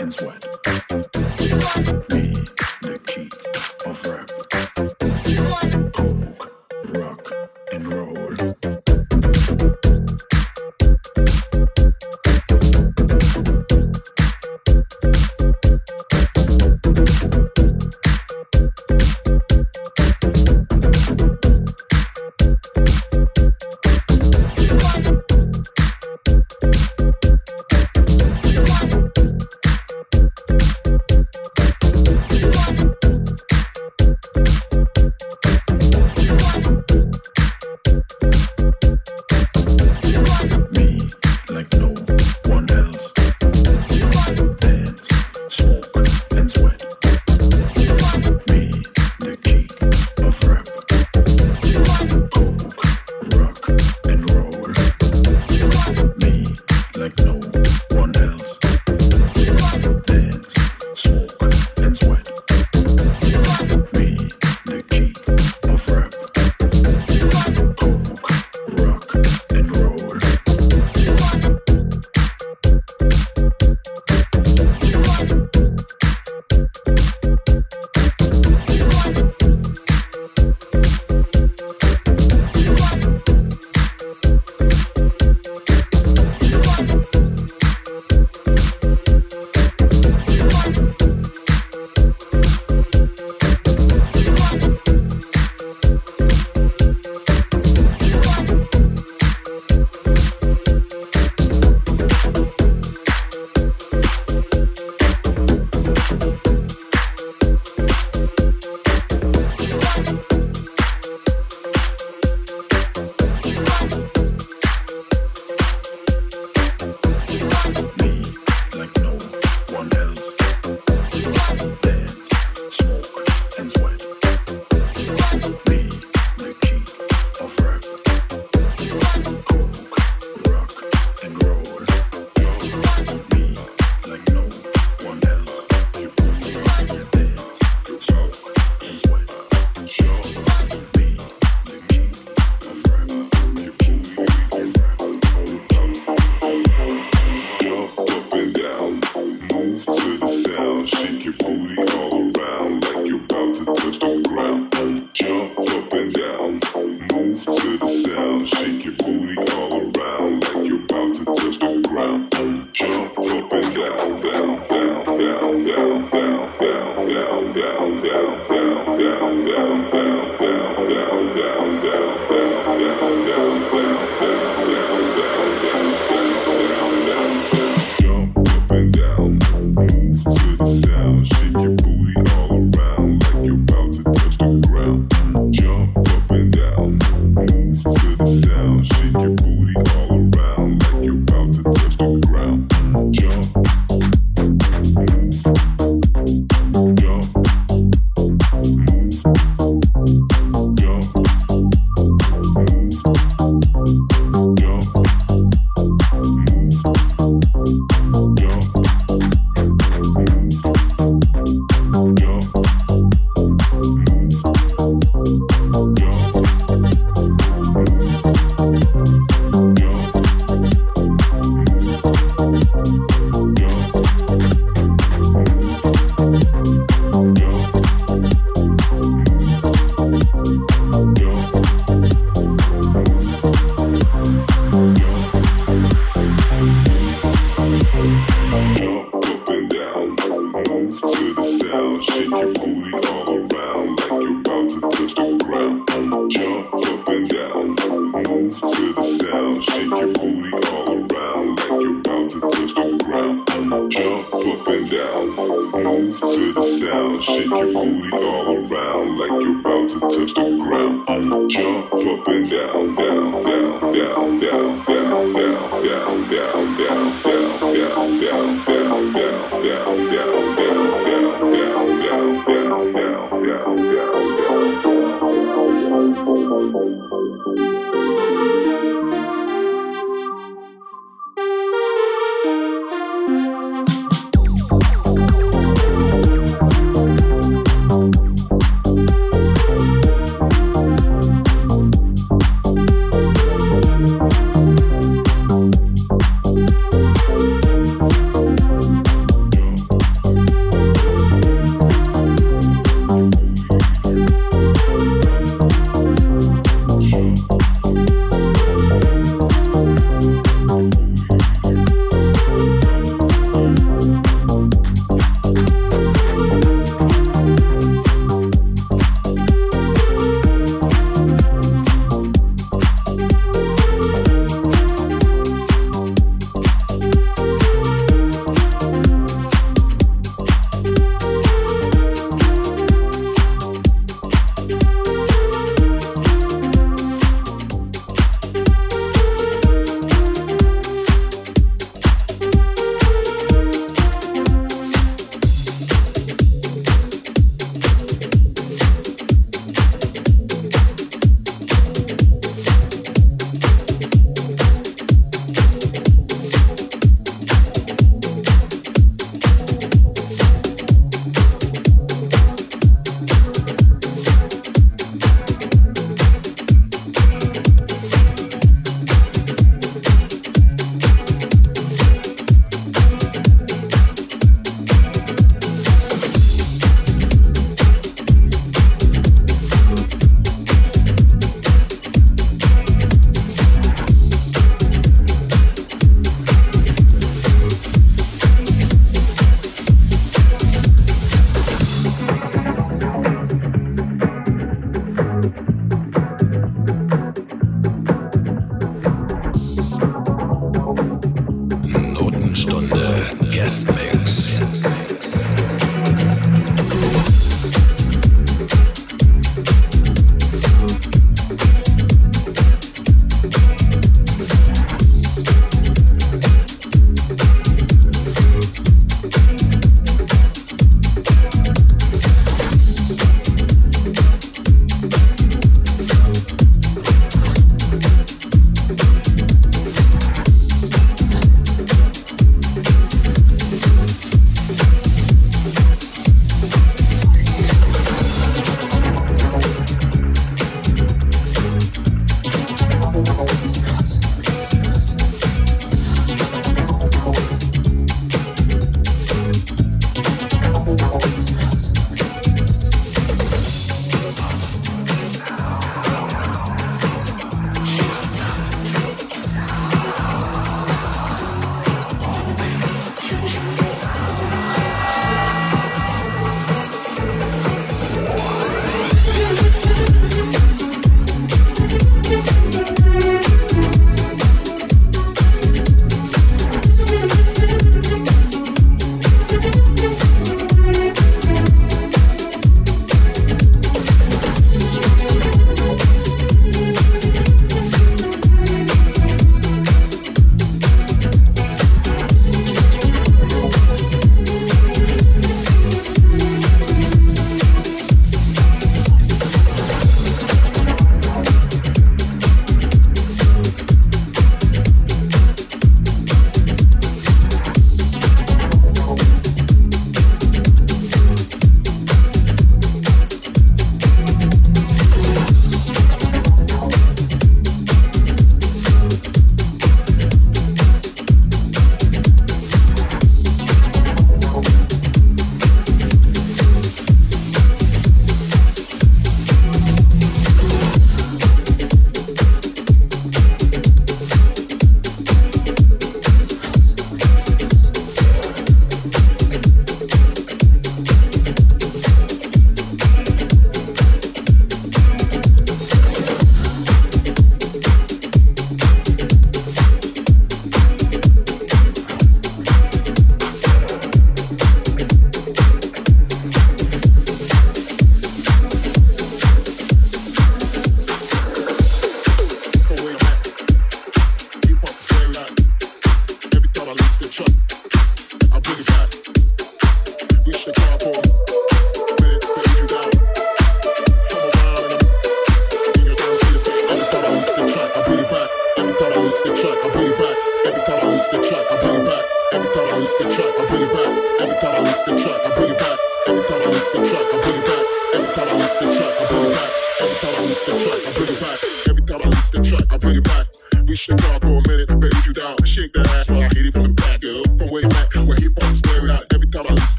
and sweat.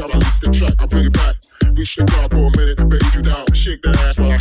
Gotta list the track, I bring it back. Reach the car for a minute, baby, you down. Shake that ass while I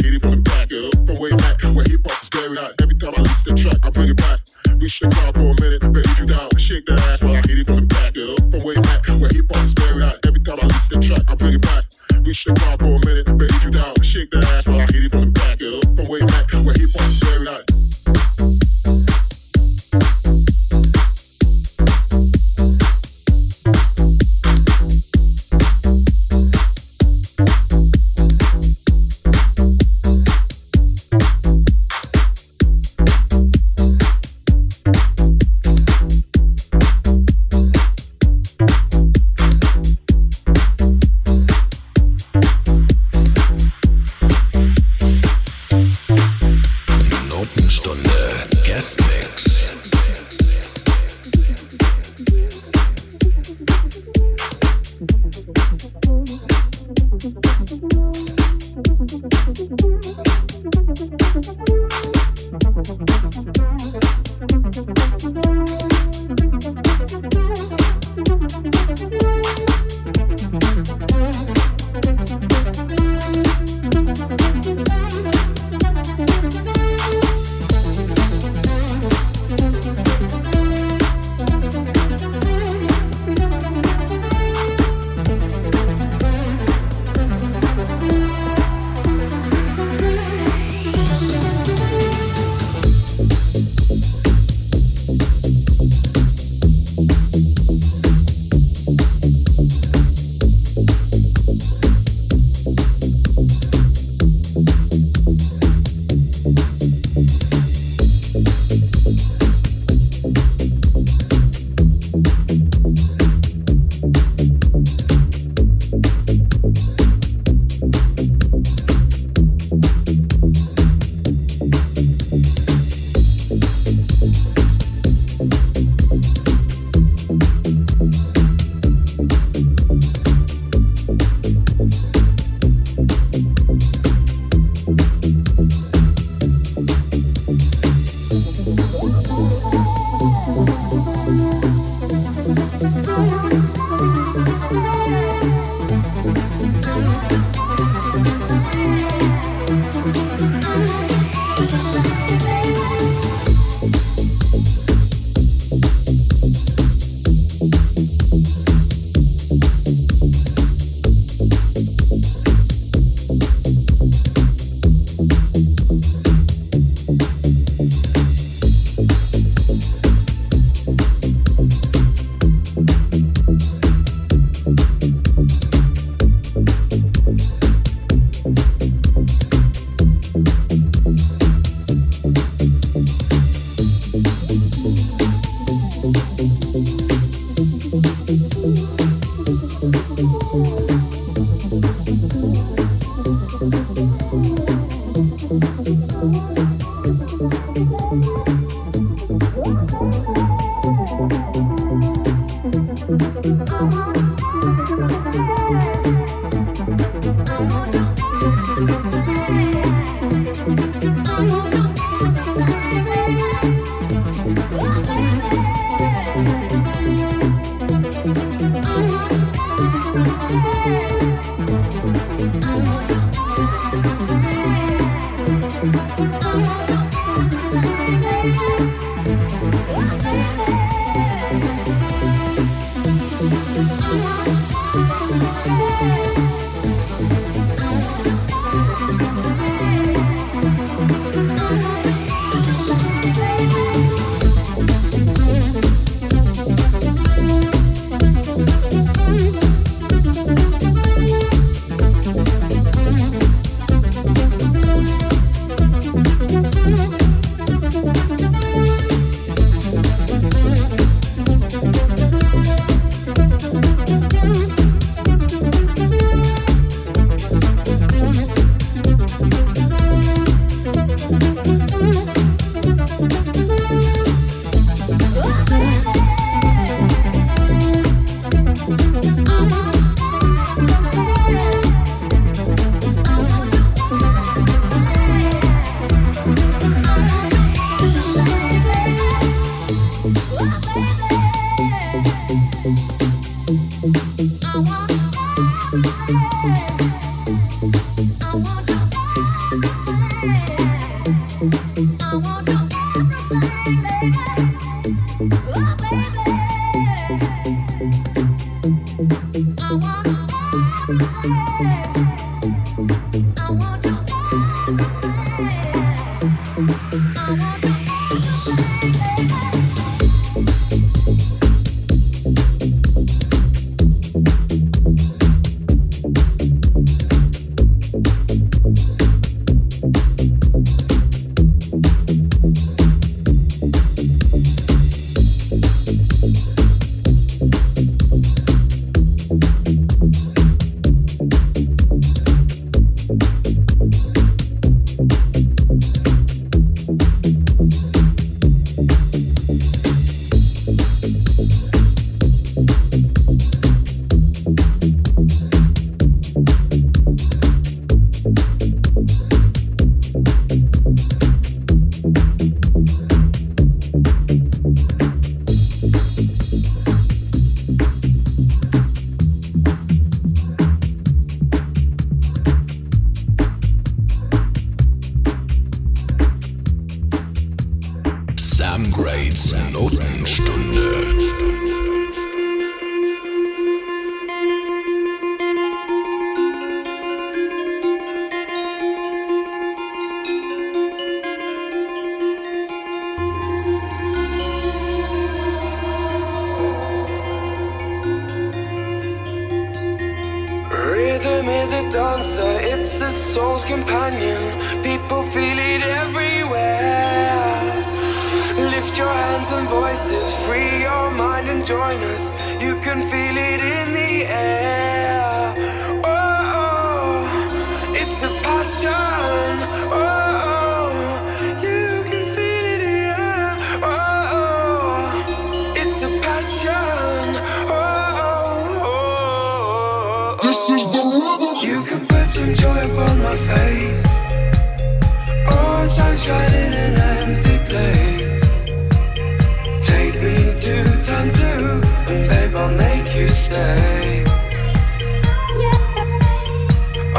stay.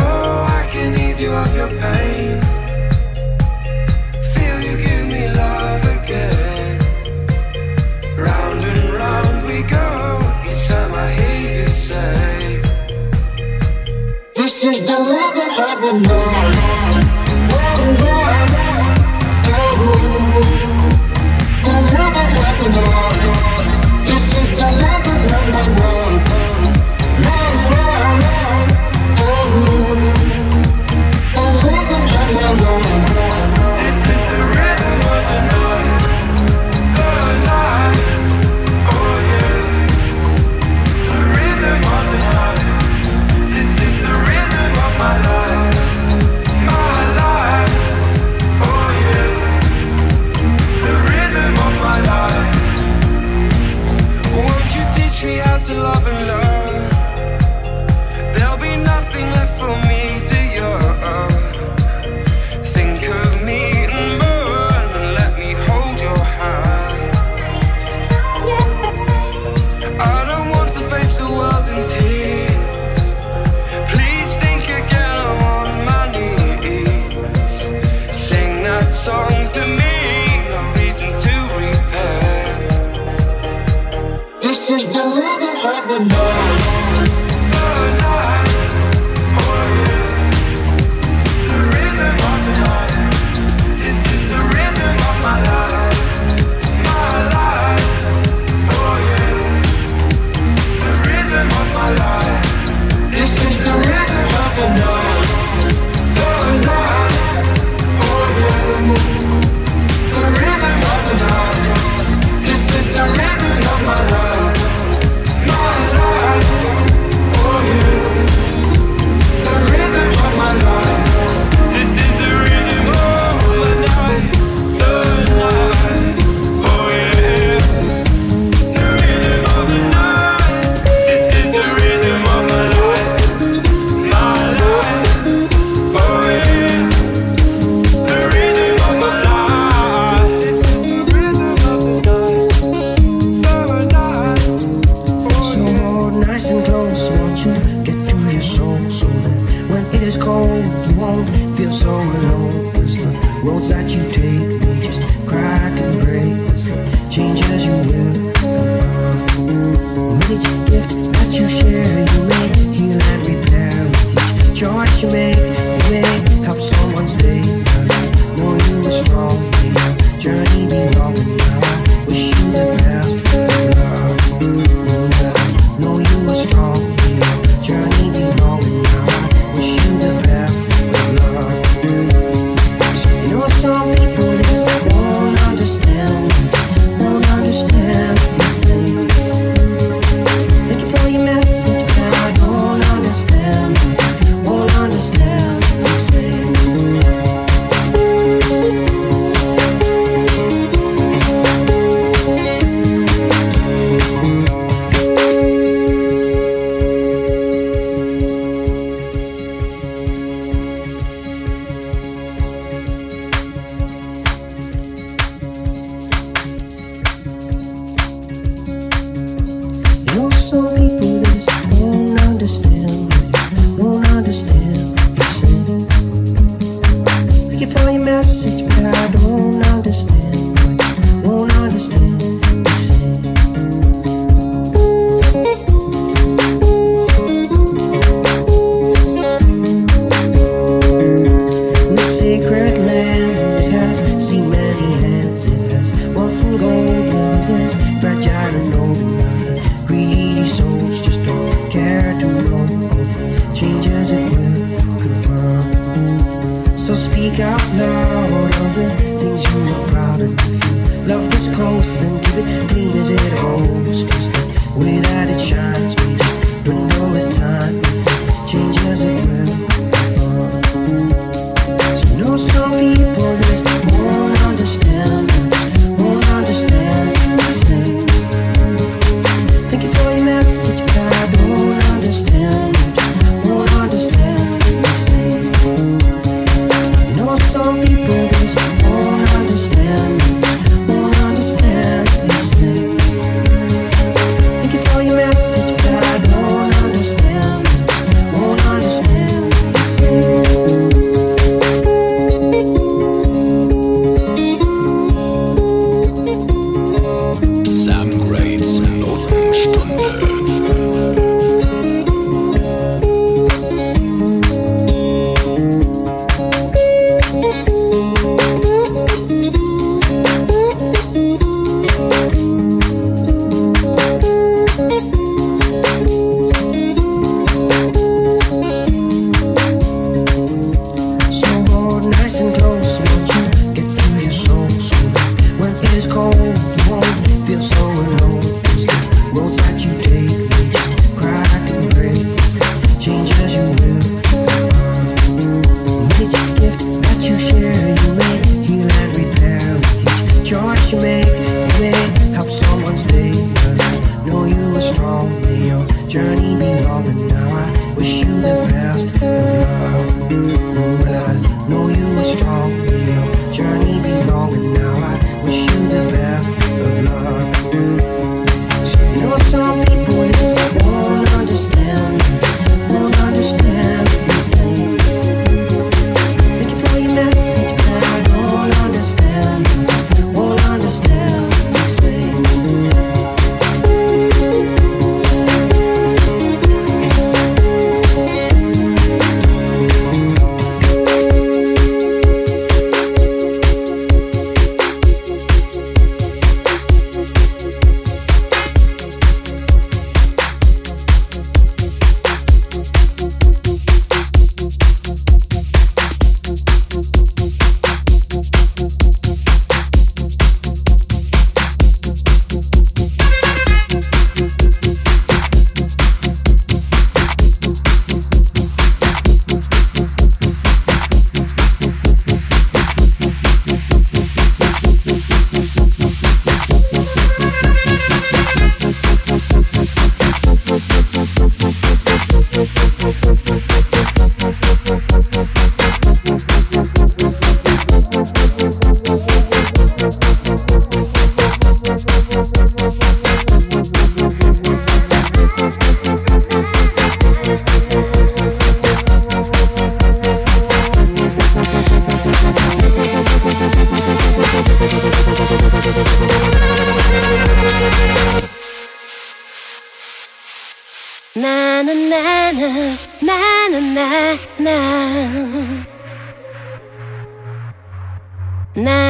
Oh, I can ease you of your pain. Feel you give me love again. Round and round we go. Each time I hear you say, This is the love that I've been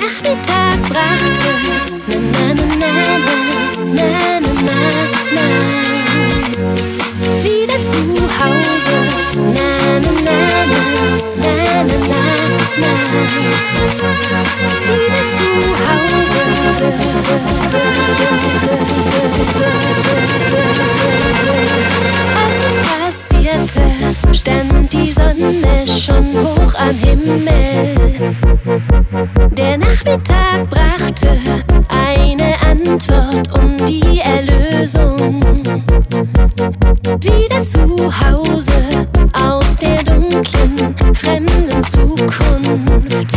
Nachmittag brachte. Na, na, na, na, na, na, na, na. Wieder zu Hause. Na, na, na, na, na, na, na, na. Wieder zu Hause. Als es passt. Oriente stand die Sonne schon hoch am Himmel. Der Nachmittag brachte eine Antwort um die Erlösung. Wieder zu Hause aus der dunklen, fremden Zukunft.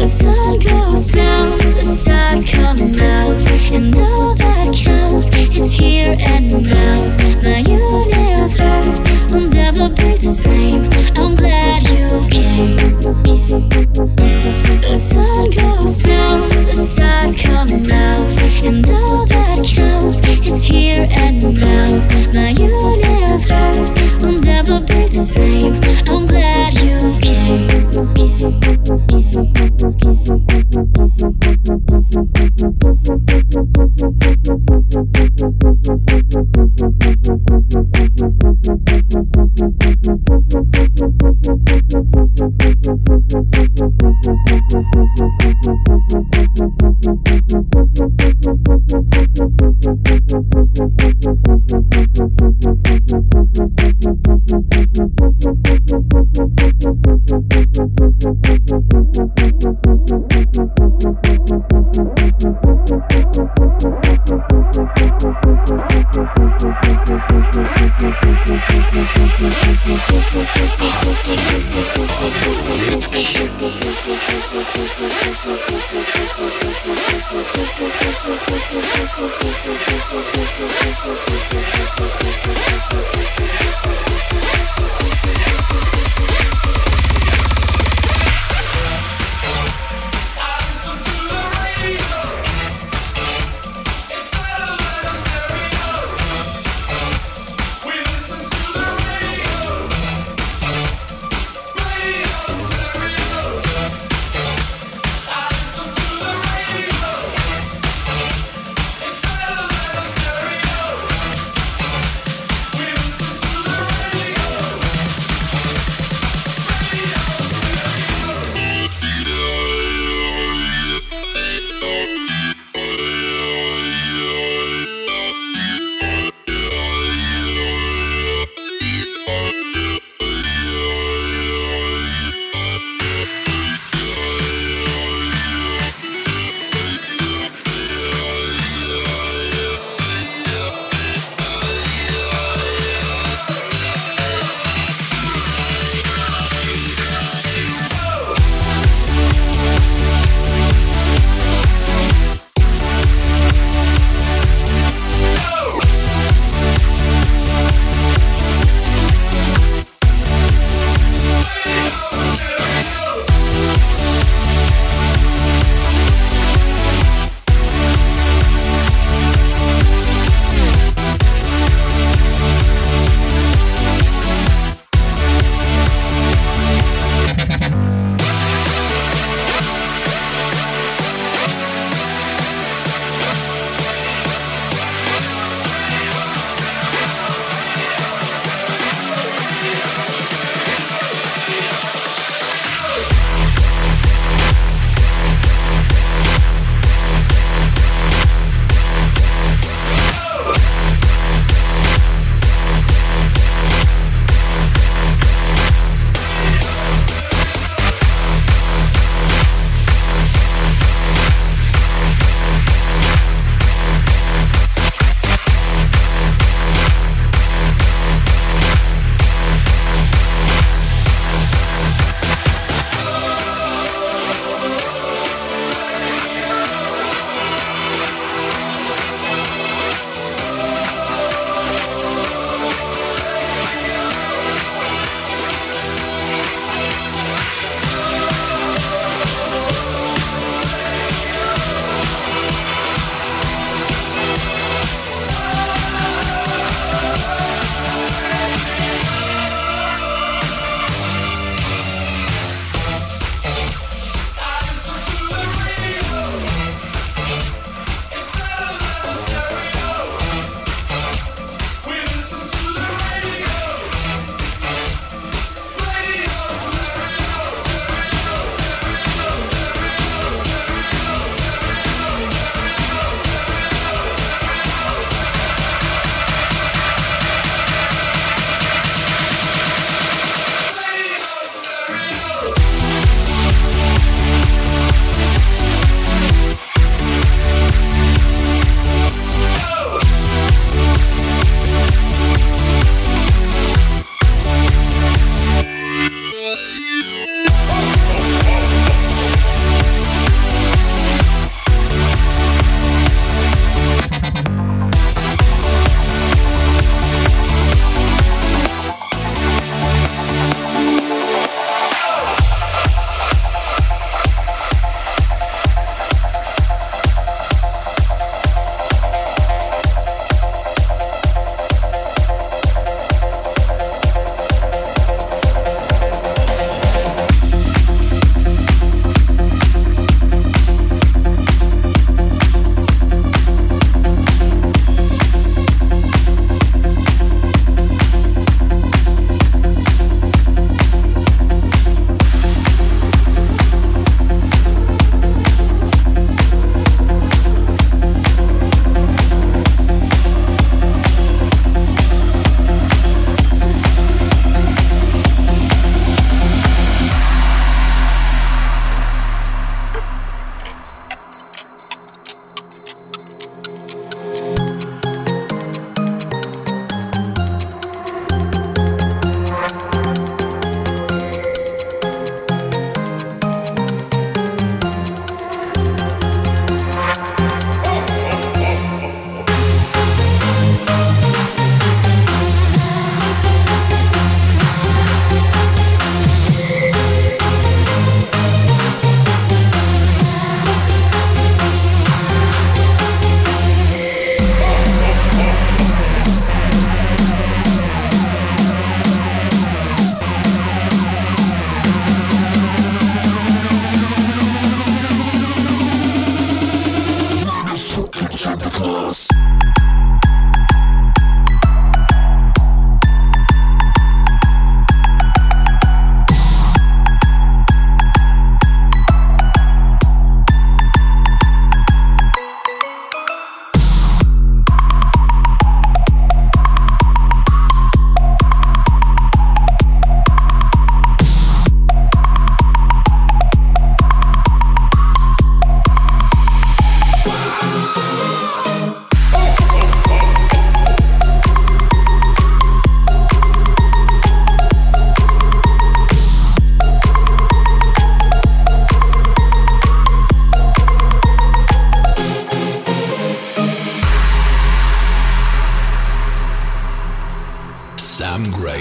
The sun goes down, the stars come out, and all the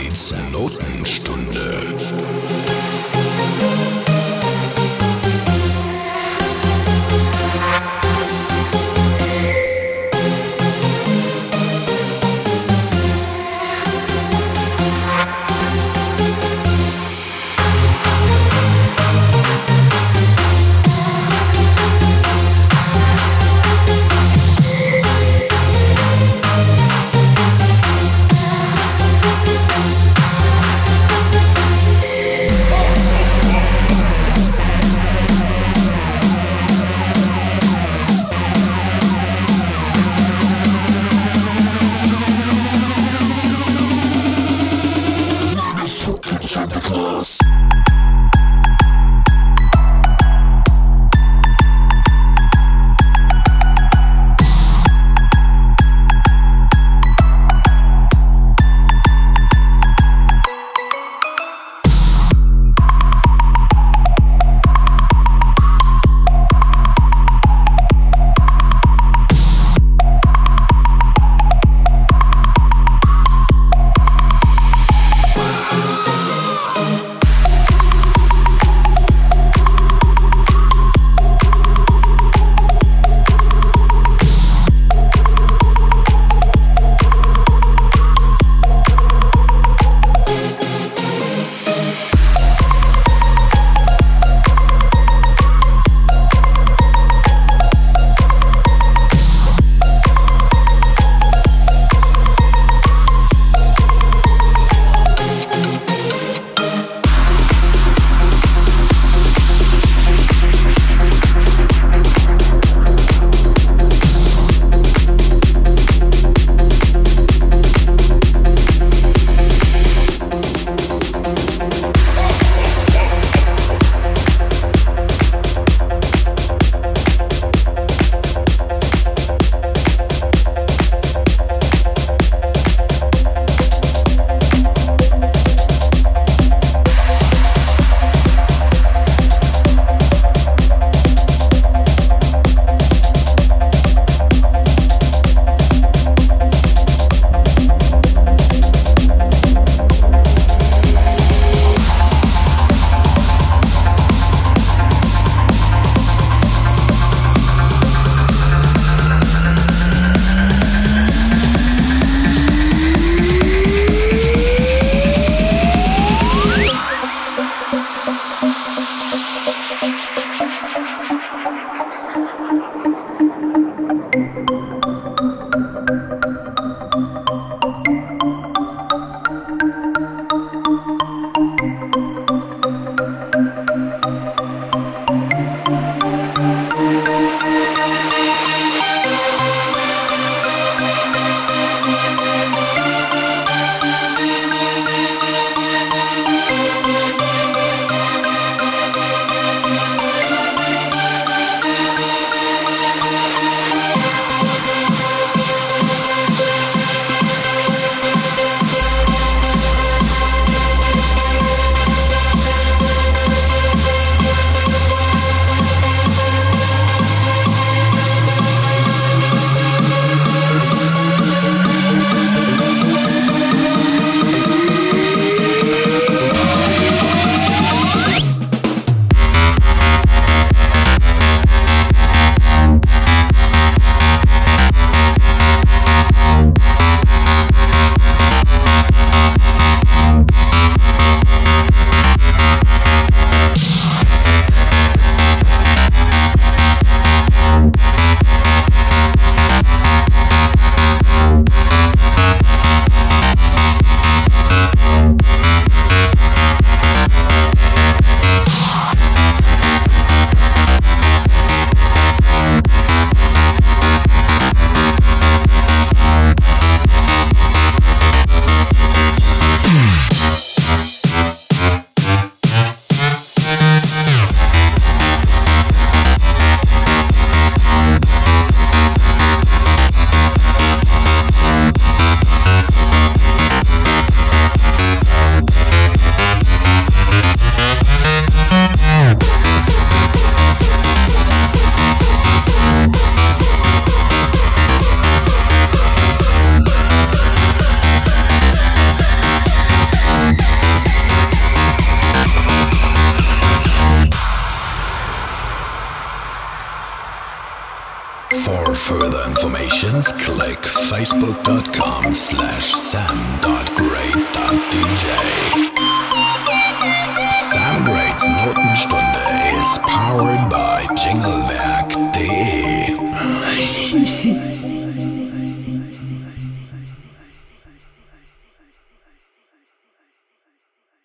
Bates Notenstunde.